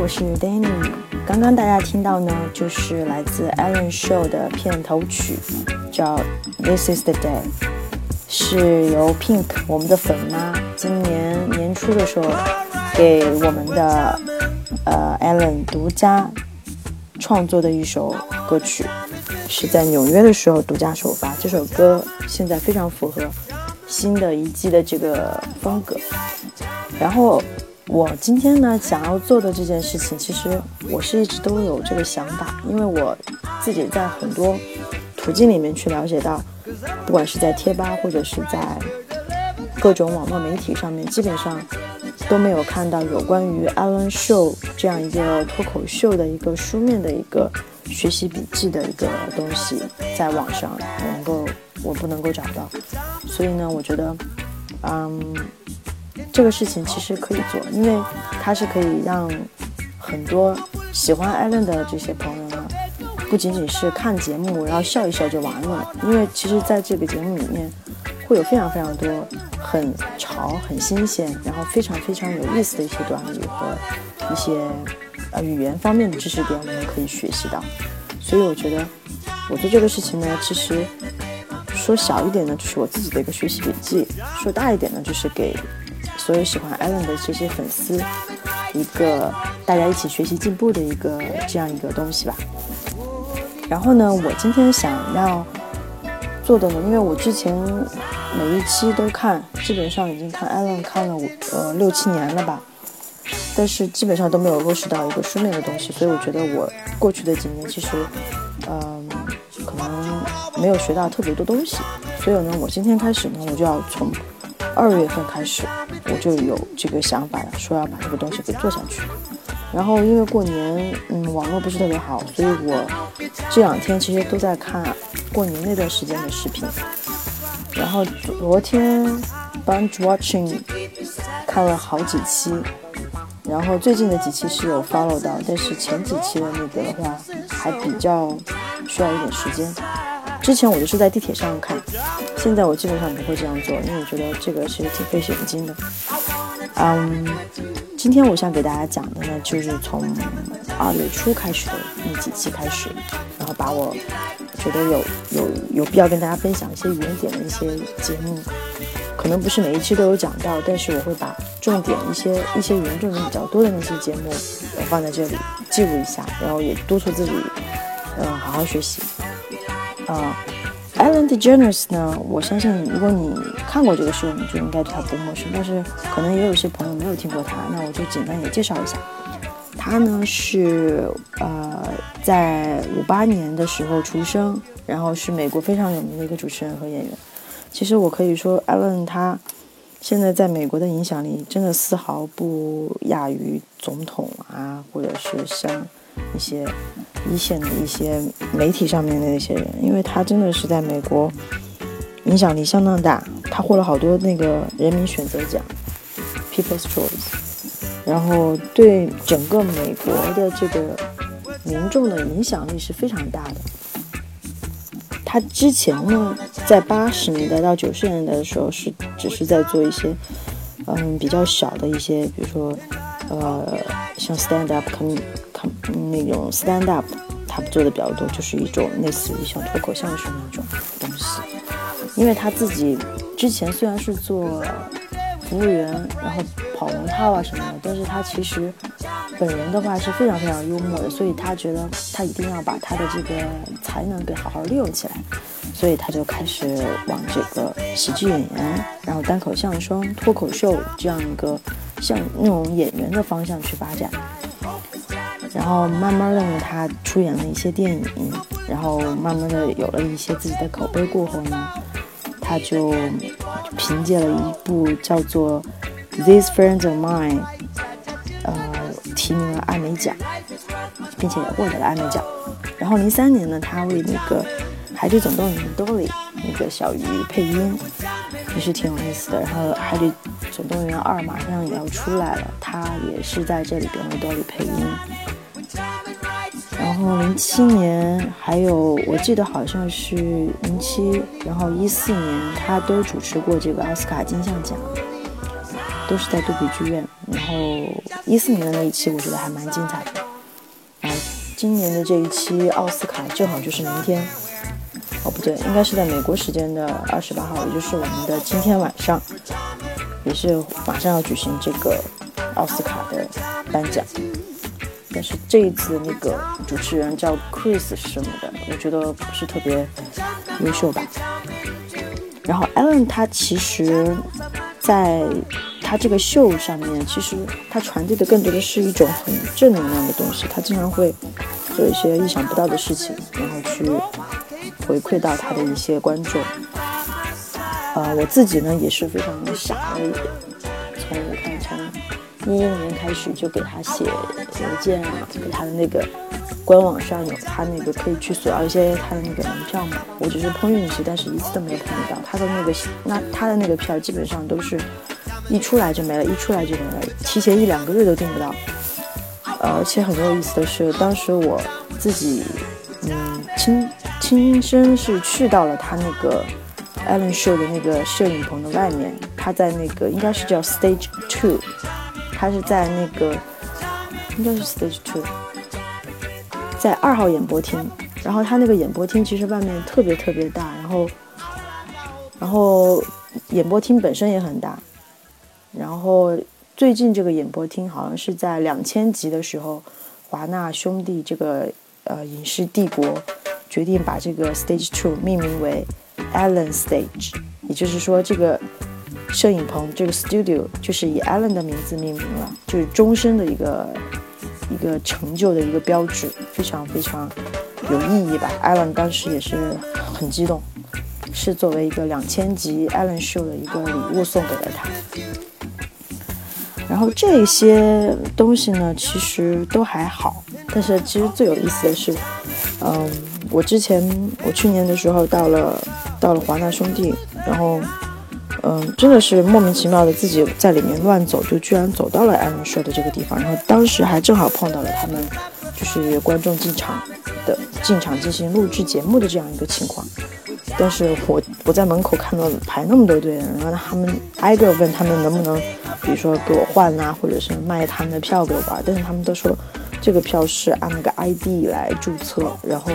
我是 Danny。刚刚大家听到呢，就是来自 Ellen Show 的片头曲，叫《This Is the Day》，是由 Pink 我们的粉妈今年年初的时候给我们的呃 Ellen 独家创作的一首歌曲，是在纽约的时候独家首发。这首歌现在非常符合新的一季的这个风格，然后。我今天呢想要做的这件事情，其实我是一直都有这个想法，因为我自己在很多途径里面去了解到，不管是在贴吧或者是在各种网络媒体上面，基本上都没有看到有关于 Alan Show 这样一个脱口秀的一个书面的一个学习笔记的一个东西，在网上能够我不能够找到，所以呢，我觉得，嗯。这个事情其实可以做，因为它是可以让很多喜欢艾伦的这些朋友呢，不仅仅是看节目然后笑一笑就完了。因为其实在这个节目里面，会有非常非常多很潮、很新鲜，然后非常非常有意思的一些短语和一些呃语言方面的知识点，我们可以学习到。所以我觉得我做这个事情呢，其实说小一点呢，就是我自己的一个学习笔记；说大一点呢，就是给。所有喜欢艾伦的这些粉丝，一个大家一起学习进步的一个这样一个东西吧。然后呢，我今天想要做的呢，因为我之前每一期都看，基本上已经看艾伦看了五呃六七年了吧，但是基本上都没有落实到一个书面的东西，所以我觉得我过去的几年其实，嗯，可能没有学到特别多东西，所以呢，我今天开始呢，我就要从。二月份开始，我就有这个想法了，说要把这个东西给做下去。然后因为过年，嗯，网络不是特别好，所以我这两天其实都在看过年那段时间的视频。然后昨天 binge watching 看了好几期，然后最近的几期是有 follow 到，但是前几期的那个的话还比较需要一点时间。之前我就是在地铁上看，现在我基本上不会这样做，因为我觉得这个其实挺费眼睛的。嗯，今天我想给大家讲的呢，就是从二月初开始的那几期开始，然后把我觉得有有有必要跟大家分享一些原点的一些节目，可能不是每一期都有讲到，但是我会把重点一些一些原重点比较多的那些节目放在这里记录一下，然后也督促自己，嗯，好好学习。啊，Ellen DeGeneres 呢？我相信如果你看过这个书，你就应该对他不陌生。但是可能也有些朋友没有听过他，那我就简单也介绍一下。他呢是呃在五八年的时候出生，然后是美国非常有名的一个主持人和演员。其实我可以说，Ellen 他现在在美国的影响力真的丝毫不亚于总统啊，或者是像。一些一线的一些媒体上面的那些人，因为他真的是在美国影响力相当大，他获了好多那个人民选择奖 （People's Choice），然后对整个美国的这个民众的影响力是非常大的。他之前呢，在八十年代到九十年代的时候，是只是在做一些嗯比较小的一些，比如说呃像 stand up Comedy。那种 stand up，他做的比较多，就是一种类似于像脱口相声那种东西。因为他自己之前虽然是做服务员，然后跑龙套啊什么的，但是他其实本人的话是非常非常幽默的，所以他觉得他一定要把他的这个才能给好好利用起来，所以他就开始往这个喜剧演员，然后单口相声、脱口秀这样一个像那种演员的方向去发展。然后慢慢的呢，他出演了一些电影，然后慢慢的有了一些自己的口碑过后呢，他就凭借了一部叫做《These Friends of Mine》，呃，提名了艾美奖，并且也获得了艾美奖。然后零三年呢，他为那个《海底总动员》的 Dolly 那个小鱼配音，也是挺有意思的。然后《海底总动员二》马上也要出来了，他也是在这里边为 Dolly 配音。然后零七年，还有我记得好像是零七，然后一四年他都主持过这个奥斯卡金像奖。都是在杜比剧院。然后一四年的那一期我觉得还蛮精彩的。然后，今年的这一期奥斯卡正好就是明天，哦不对，应该是在美国时间的二十八号，也就是我们的今天晚上，也是马上要举行这个奥斯卡的颁奖。但是这一次那个主持人叫 Chris 什么的，我觉得不是特别优秀吧。然后 Ellen 他其实，在他这个秀上面，其实他传递的更多的是一种很正能量的东西。他经常会做一些意想不到的事情，然后去回馈到他的一些观众。呃，我自己呢也是非常的，傻一一年开始就给他写邮件啊，给他的那个官网上有他那个可以去索要一些他的那个门票嘛。我只是碰运气，但是一次都没有碰得到他的那个那他的那个票基本上都是。一出来就没了，一出来就没了，提前一两个月都订不到。而且很有意思的是，当时我自己，嗯，亲亲身是去到了他那个 Allen Show 的那个摄影棚的外面，他在那个应该是叫 Stage Two，他是在那个应该是 Stage Two，在二号演播厅。然后他那个演播厅其实外面特别特别大，然后然后演播厅本身也很大。然后最近这个演播厅好像是在两千集的时候，华纳兄弟这个呃影视帝国决定把这个 Stage Two 命名为 Allen Stage，也就是说这个摄影棚这个 Studio 就是以 Allen 的名字命名了，就是终身的一个一个成就的一个标志，非常非常有意义吧。Allen 当时也是很激动，是作为一个两千集 Allen Show 的一个礼物送给了他。然后这些东西呢，其实都还好。但是其实最有意思的是，嗯，我之前我去年的时候到了到了华纳兄弟，然后嗯，真的是莫名其妙的自己在里面乱走，就居然走到了艾伦说的这个地方。然后当时还正好碰到了他们就是观众进场的进场进行录制节目的这样一个情况。但是我我在门口看到排那么多队，然后他们挨个问他们能不能，比如说给我换啊，或者是卖他们的票给我玩，但是他们都说这个票是按那个 ID 来注册，然后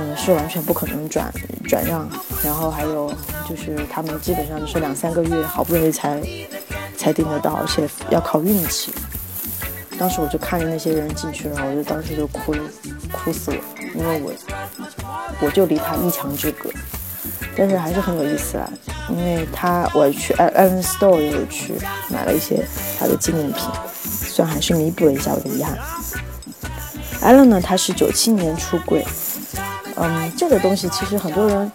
嗯是完全不可能转转让，然后还有就是他们基本上是两三个月好不容易才才订得到，而且要靠运气。当时我就看着那些人进去然后，我就当时就哭哭死了，因为我。我就离他一墙之隔，但是还是很有意思啊，因为他我去 Allen Store 也有去买了一些他的纪念品，算还是弥补了一下我的遗憾。Allen 呢，他是九七年出柜，嗯，这个东西其实很多人，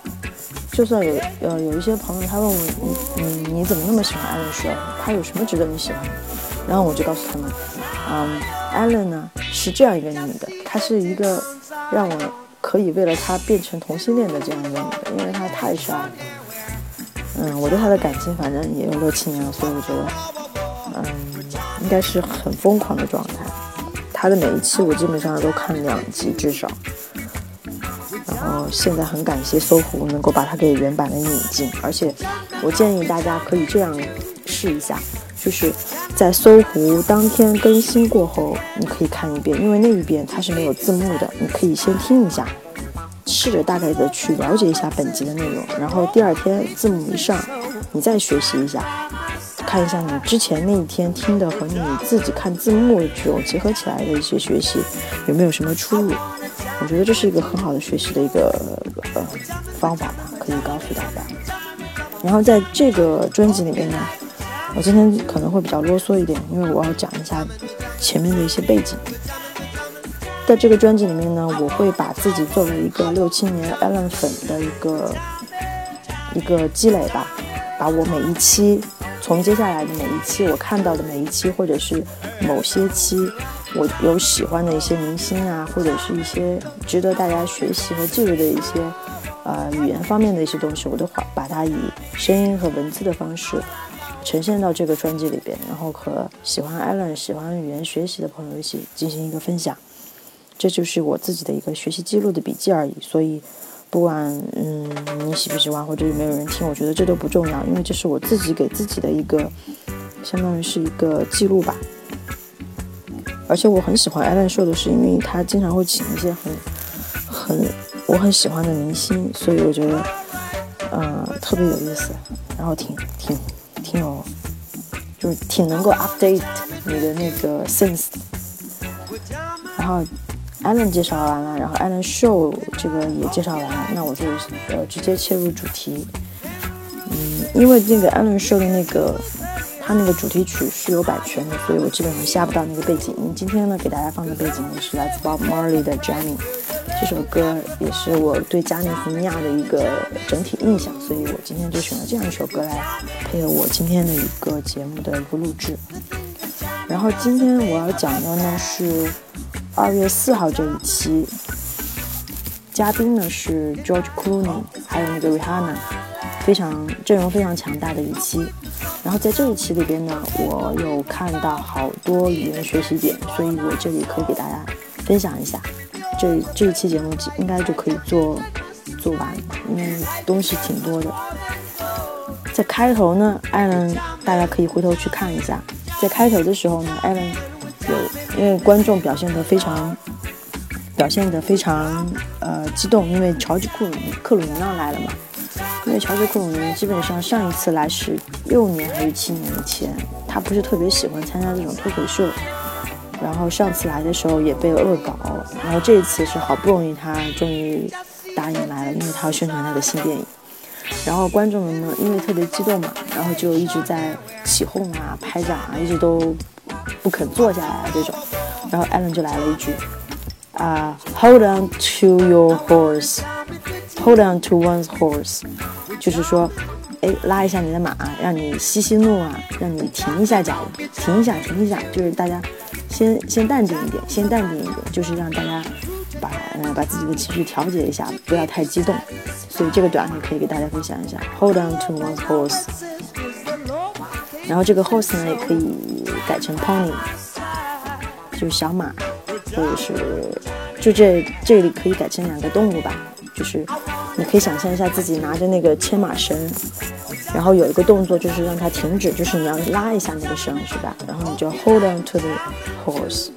就算有呃有一些朋友他问我你你你怎么那么喜欢艾伦说他有什么值得你喜欢？然后我就告诉他们，嗯艾伦呢是这样一个女的，她是一个让我。可以为了她变成同性恋的这样一个女的，因为她太帅了。嗯，我对她的感情反正也有六七年了，所以我觉得，嗯，应该是很疯狂的状态。她的每一期我基本上都看两集至少。呃现在很感谢搜狐能够把它给原版的引进，而且我建议大家可以这样试一下，就是在搜狐当天更新过后，你可以看一遍，因为那一遍它是没有字幕的，你可以先听一下。试着大概的去了解一下本集的内容，然后第二天字幕一上，你再学习一下，看一下你之前那一天听的和你自己看字幕这种结合起来的一些学习有没有什么出入？我觉得这是一个很好的学习的一个呃方法吧，可以告诉大家。然后在这个专辑里面呢，我今天可能会比较啰嗦一点，因为我要讲一下前面的一些背景。在这个专辑里面呢，我会把自己作为一个六七年 Allen 粉的一个一个积累吧，把我每一期从接下来的每一期我看到的每一期，或者是某些期我有喜欢的一些明星啊，或者是一些值得大家学习和记录的一些呃语言方面的一些东西，我都把把它以声音和文字的方式呈现到这个专辑里边，然后和喜欢 Allen、喜欢语言学习的朋友一起进行一个分享。这就是我自己的一个学习记录的笔记而已，所以不管嗯你喜不喜欢或者有没有人听，我觉得这都不重要，因为这是我自己给自己的一个相当于是一个记录吧。而且我很喜欢 Alan Show 的是，因为他经常会请一些很很我很喜欢的明星，所以我觉得呃特别有意思，然后挺挺挺有，就是挺能够 update 你的那个 sense。然后 Alan 介绍完了，然后 Alan Show 这个也介绍完了，那我就呃直接切入主题。嗯，因为那个 Alan Show 的那个。它那个主题曲是有版权的，所以我基本上下不到那个背景音。今天呢，给大家放的背景音是来自 Bob Marley 的《Jamming》，这首歌也是我对加利福尼亚的一个整体印象，所以我今天就选了这样一首歌来配合我今天的一个节目的一个录制。然后今天我要讲的呢是二月四号这一期，嘉宾呢是 George Clooney，还有那个 Rihanna，非常阵容非常强大的一期。然后在这一期里边呢，我有看到好多语言学习点，所以我这里可以给大家分享一下。这这一期节目应该就可以做做完，因为东西挺多的。在开头呢，艾伦大家可以回头去看一下，在开头的时候呢，艾伦有因为观众表现得非常表现得非常呃激动，因为乔治库克鲁尼奥来了嘛。因为乔治·克鲁尼基本上上一次来是六年还是七年以前，他不是特别喜欢参加这种脱口秀，然后上次来的时候也被恶搞，然后这次是好不容易他终于答应来了，因为他要宣传他的新电影，然后观众们呢因为特别激动嘛，然后就一直在起哄啊、拍掌啊，一直都不肯坐下来啊这种，然后艾伦就来了一句啊，Hold on to your horse。Hold on to one's horse，就是说，哎，拉一下你的马，让你息息怒啊，让你停一下脚，停一下，停一下，就是大家先先淡定一点，先淡定一点，就是让大家把呃把自己的情绪调节一下，不要太激动。所以这个短语可以给大家分享一下，Hold on to one horse。然后这个 horse 呢也可以改成 pony，就是小马，或者是就这这里可以改成两个动物吧。就是你可以想象一下自己拿着那个牵马绳，然后有一个动作就是让它停止，就是你要拉一下那个绳，是吧？然后你就 hold on to the horse，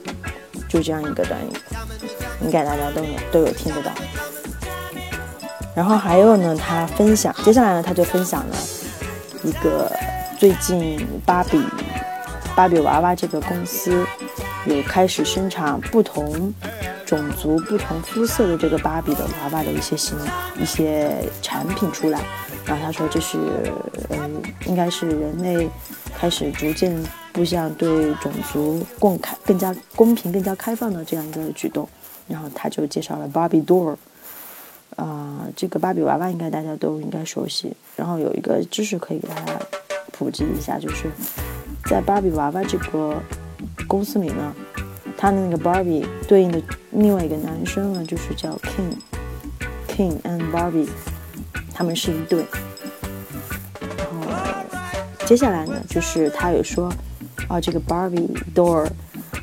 就这样一个短语，应该大家都有都有听得到。然后还有呢，他分享，接下来呢他就分享了一个最近芭比芭比娃娃这个公司有开始生产不同。种族不同肤色的这个芭比的娃娃的一些新一些产品出来，然后他说这是呃应该是人类开始逐渐步向对种族共开更加公平更加开放的这样一个举动，然后他就介绍了芭比 doll，啊这个芭比娃娃应该大家都应该熟悉，然后有一个知识可以给大家普及一下，就是在芭比娃娃这个公司里呢。它的那个 Barbie 对应的另外一个男生呢，就是叫 King，King and Barbie，他们是一对。然后接下来呢，就是他有说，啊，这个 Barbie Doll，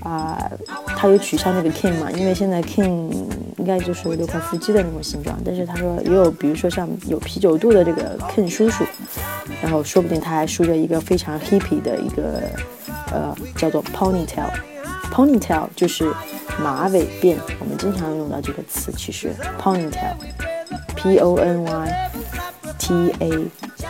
啊，他有取消那个 King 嘛，因为现在 King 应该就是六块腹肌的那种形状，但是他说也有，比如说像有啤酒肚的这个 King 叔叔，然后说不定他还梳着一个非常 hippy 的一个，呃，叫做 Ponytail。Ponytail 就是马尾辫，我们经常用到这个词。其实 Ponytail，P O N Y T A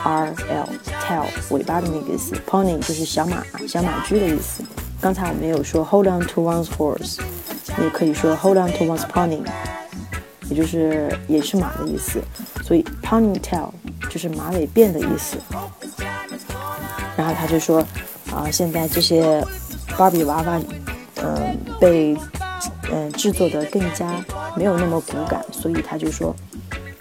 R L，tail 尾巴的那个意思。Pony 就是小马、小马驹的意思。刚才我们有说 Hold on to one's horse，也可以说 Hold on to one's pony，也就是也是马的意思。所以 Ponytail 就是马尾辫的意思。然后他就说啊，现在这些芭比娃娃。嗯，被嗯制作的更加没有那么骨感，所以他就说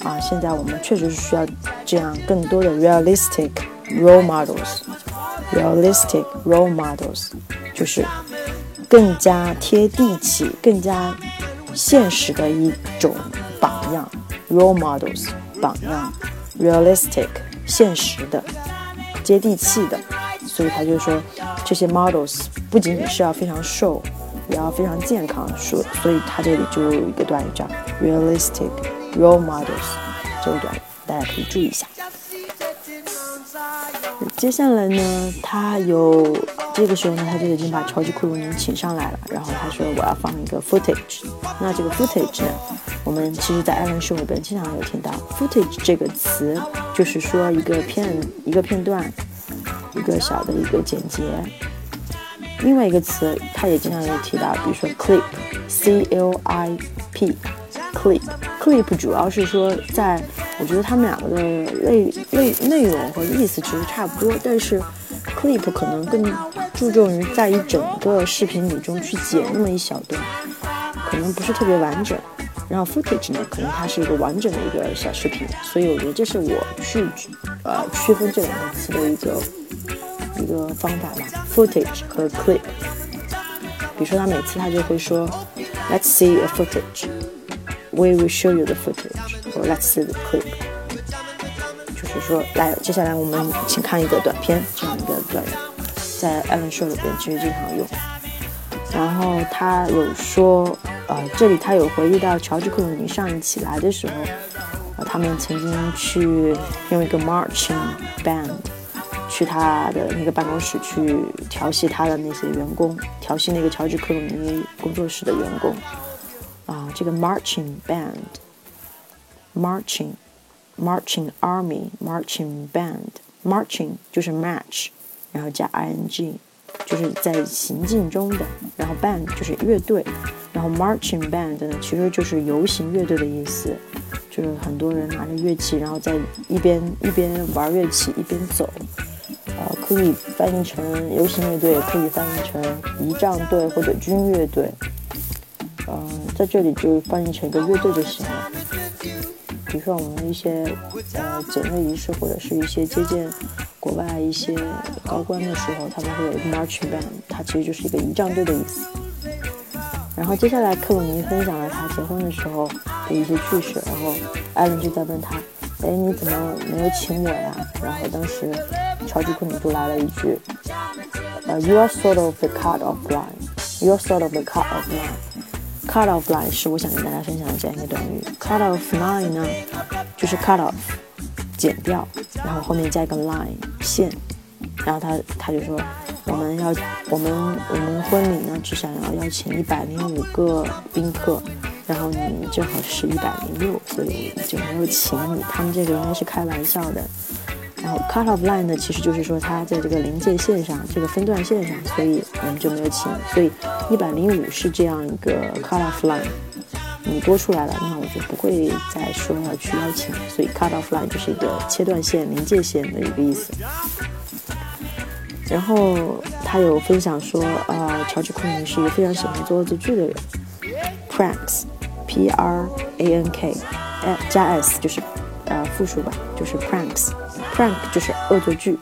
啊，现在我们确实是需要这样更多的 realistic role models，realistic role models 就是更加贴地气、更加现实的一种榜样，role models 榜样，realistic 现实的、接地气的，所以他就说这些 models 不仅仅是要非常瘦。也要非常健康，所所以它这里就有一个短语叫 realistic role models，这个短语大家可以注意一下。接下来呢，他有这个时候呢，他就已经把超级·库鲁尼请上来了。然后他说：“我要放一个 footage。”那这个 footage 呢，我们其实在艾伦秀里边经常有听到 footage 这个词，就是说一个片、一个片段、一个小的一个剪辑。另外一个词，他也经常有提到，比如说 clip，c l i p，clip，clip 主要是说在。我觉得他们两个的内内内容和意思其实差不多，但是 clip 可能更注重于在一整个视频里中去剪那么一小段，可能不是特别完整。然后 footage 呢，可能它是一个完整的一个小视频，所以我觉得这是我去呃区分这两个词的一个一个方法嘛，footage 和 clip。比如说他每次他就会说，Let's see a footage，We will show you the footage，or。Let's see the clip，就是说，来，接下来我们请看一个短片，这样一个短，在 Ellen Show 里边其实经常用。然后他有说，呃，这里他有回忆到乔治克鲁尼上一期来的时候，呃，他们曾经去用一个 marching band 去他的那个办公室去调戏他的那些员工，调戏那个乔治克鲁尼工作室的员工。啊，这个 marching band。marching, marching army, marching band, marching 就是 match，然后加 ing，就是在行进中的，然后 band 就是乐队，然后 marching band 呢其实就是游行乐队的意思，就是很多人拿着乐器，然后在一边一边玩乐器一边走，可以翻译成游行乐队，也可以翻译成仪仗队或者军乐队，嗯，在这里就翻译成一个乐队就行了。比如说我们一些呃检阅仪式，或者是一些接见国外一些高官的时候，他们会有一个 marching band，它其实就是一个仪仗队的意思。然后接下来克鲁尼分享了他结婚的时候的一些趣事，然后艾伦就在问他，哎，你怎么没有请我呀？然后当时乔治克鲁尼就来了一句，呃，You are sort of the cut of line，You are sort of the cut of line。Cut of line 是我想跟大家分享的这样一个短语。Cut off line 呢，就是 cut off，剪掉，然后后面加一个 line 线，然后他他就说，我们要我们我们婚礼呢只想要邀请一百零五个宾客，然后你正好是一百零六，所以就没有请你。他们这个应该是开玩笑的。然后 cut off line 呢，其实就是说它在这个临界线上，这个分段线上，所以我们就没有请。所以一百零五是这样一个 cut off line，你多出来了，那我就不会再说要去邀请。所以 cut off line 就是一个切断线、临界线的一个意思。然后他有分享说，呃，乔治·库尼是一个非常喜欢做恶作剧的人，pranks，p r a n k，加 s 就是呃复数吧，就是 pranks。Prank 就是恶作剧，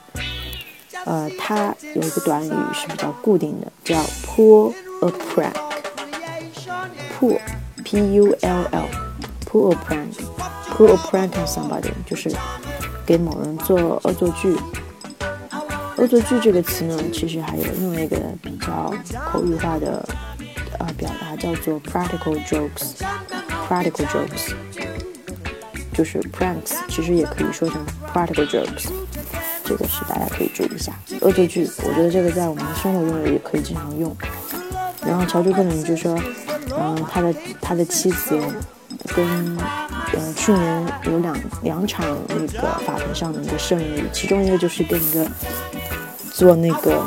呃，它有一个短语是比较固定的，叫 pull a prank。pull，p-u-l-l，pull a prank，pull a prank on somebody 就是给某人做恶作剧。恶作剧这个词呢，其实还有另外一个比较口语化的呃表达，叫做 practical jokes。practical jokes 就是 pranks，其实也可以说成。Practical jokes，这个是大家可以注意一下。恶作剧，我觉得这个在我们的生活中也可以经常用。然后乔治克伦就说，嗯，他的他的妻子跟呃去年有两两场那个法庭上的一个胜利，其中一个就是跟一个做那个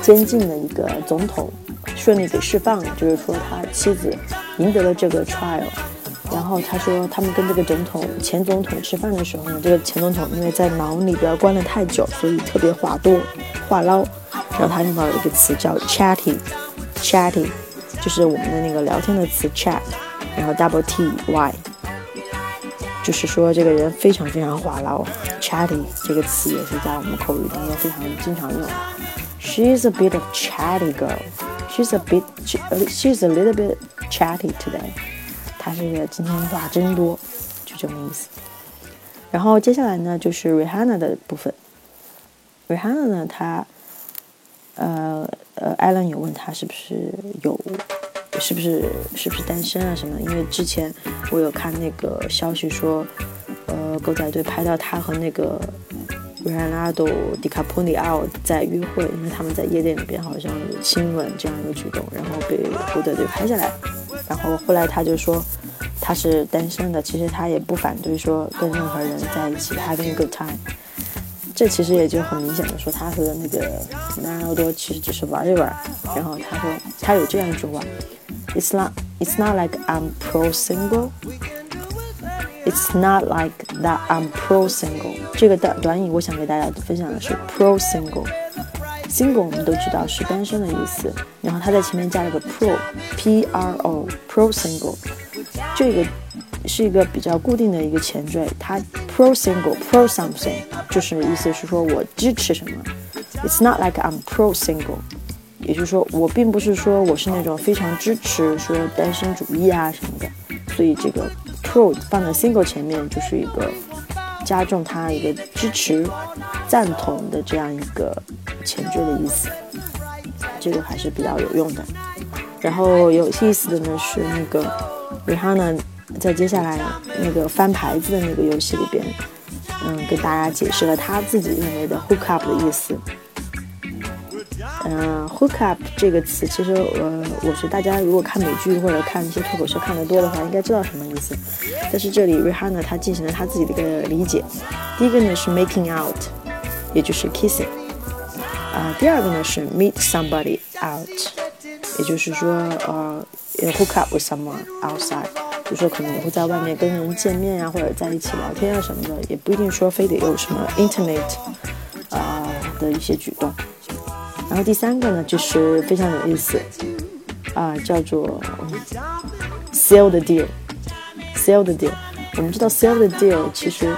监禁的一个总统顺利给释放了，就是说他妻子赢得了这个 trial。然后他说，他们跟这个总统前总统吃饭的时候呢，这个前总统因为在牢里边关了太久，所以特别话多话唠。然后他用到了一个词叫 chatty，chatty，就是我们的那个聊天的词 chat，然后 double t y，就是说这个人非常非常话唠。chatty 这个词也是在我们口语当中非常经常用。She's a bit of chatty girl. She's a bit, she's a little bit chatty today. 他这个今天话真多，就这么意思。然后接下来呢，就是 Rihanna 的部分。Rihanna 呢，她呃呃，艾伦有问她是不是有，是不是是不是单身啊什么？因为之前我有看那个消息说，呃，狗仔队拍到他和那个 Ronaldo、迪卡普里奥在约会，因为他们在夜店里边好像有亲吻这样一个举动，然后被胡德队拍下来。然后后来他就说他是单身的，其实他也不反对说跟任何人在一起 having a good time。这其实也就很明显的说他和那个南奥多其实只是玩一玩。然后他说他有这样一句话：It's not It's not like I'm pro single. It's not like that I'm pro single。这个短短语我想给大家分享的是 pro single。Single 我们都知道是单身的意思，然后它在前面加了个 pro，p r o pro single。这个是一个比较固定的一个前缀，它 pro single pro something 就是意思是说我支持什么。It's not like I'm pro single，也就是说我并不是说我是那种非常支持说单身主义啊什么的，所以这个 pro 放在 single 前面就是一个加重它一个支持、赞同的这样一个前缀的意思，这个还是比较有用的。然后有意思的呢是那个 Rihanna。在接下来那个翻牌子的那个游戏里边，嗯，给大家解释了他自己认为的 hook up 的意思。嗯，hook up 这个词，其实呃，我觉得大家如果看美剧或者看一些脱口秀看得多的话，应该知道什么意思。但是这里 Rihanna 他进行了他自己的一个理解。第一个呢是 making out，也就是 kissing。啊，第二个呢是 meet somebody out，也就是说呃，hook up with someone outside。就说，可能你会在外面跟人见面呀，或者在一起聊天啊什么的，也不一定说非得有什么 intimate 啊的一些举动。然后第三个呢，就是非常有意思啊，叫做 sell the deal，sell the deal。我们知道 sell the deal，其实，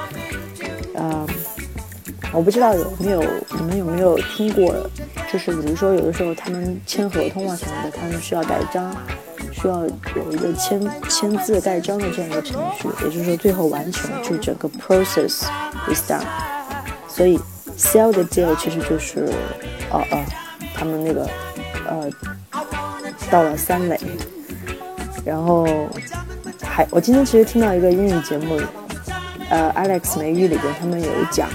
我不知道有没有你们有没有听过，就是比如说有的时候他们签合同啊什么的，他们需要盖章。需要有一个签签字盖章的这样一个程序，也就是说最后完成，就整个 process is done。所以 sell the deal 其实就是，哦哦，他们那个呃到了三垒，然后还我今天其实听到一个英语节目，呃 Alex 美语里边他们有讲，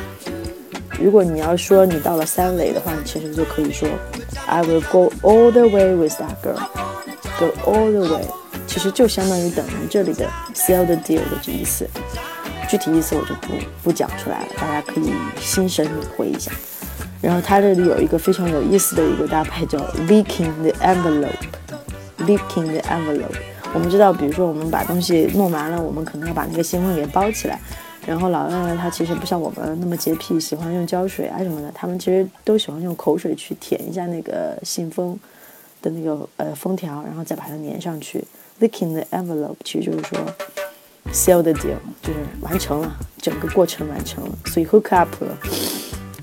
如果你要说你到了三垒的话，你其实就可以说 I will go all the way with that girl。Go all the way，其实就相当于等于这里的 seal the deal 的意思，具体意思我就不不讲出来了，大家可以心神领会一下。然后它这里有一个非常有意思的一个搭配叫 leaking the envelope，leaking the envelope。我们知道，比如说我们把东西弄完了，我们可能要把那个信封给包起来。然后老外呢，他其实不像我们那么洁癖，喜欢用胶水啊什么的，他们其实都喜欢用口水去舔一下那个信封。的那个呃封条，然后再把它粘上去。Licking the envelope 其实就是说 seal the deal，就是完成了整个过程完成了。所以 hook up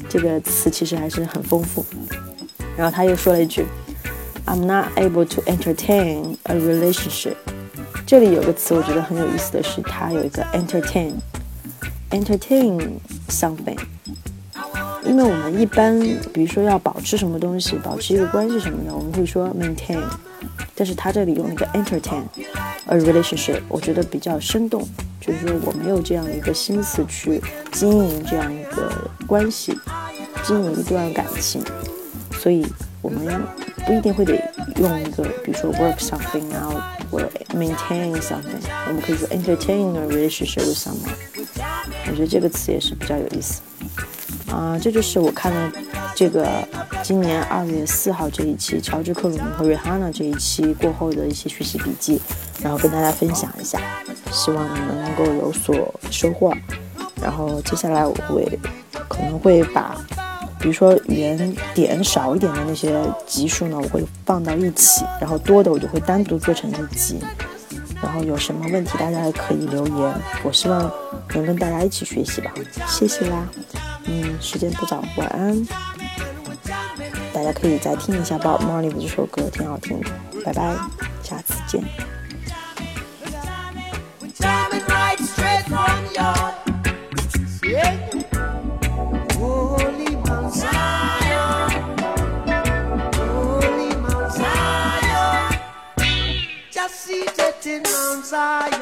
这个词其实还是很丰富。然后他又说了一句，I'm not able to entertain a relationship。这里有个词我觉得很有意思的是，它有一个 entertain Entertain something。因为我们一般，比如说要保持什么东西，保持一个关系什么的，我们会说 maintain，但是他这里用一个 entertain，a relationship，我觉得比较生动，就是说我没有这样一个心思去经营这样一个关系，经营一段感情，所以我们不一定会得用一个，比如说 work something out 或者 maintain something，我们可以说 entertain a relationship with someone，我觉得这个词也是比较有意思。啊，这就是我看了这个今年二月四号这一期乔治克鲁尼和瑞哈娜这一期过后的一些学习笔记，然后跟大家分享一下，希望你们能够有所收获。然后接下来我会可能会把，比如说语言点少一点的那些集数呢，我会放到一起，然后多的我就会单独做成一集。然后有什么问题大家也可以留言，我希望能跟大家一起学习吧，谢谢啦。嗯，时间不早，晚安。大家可以再听一下《Bob Marley》这首歌，挺好听的。拜拜，下次见。哦。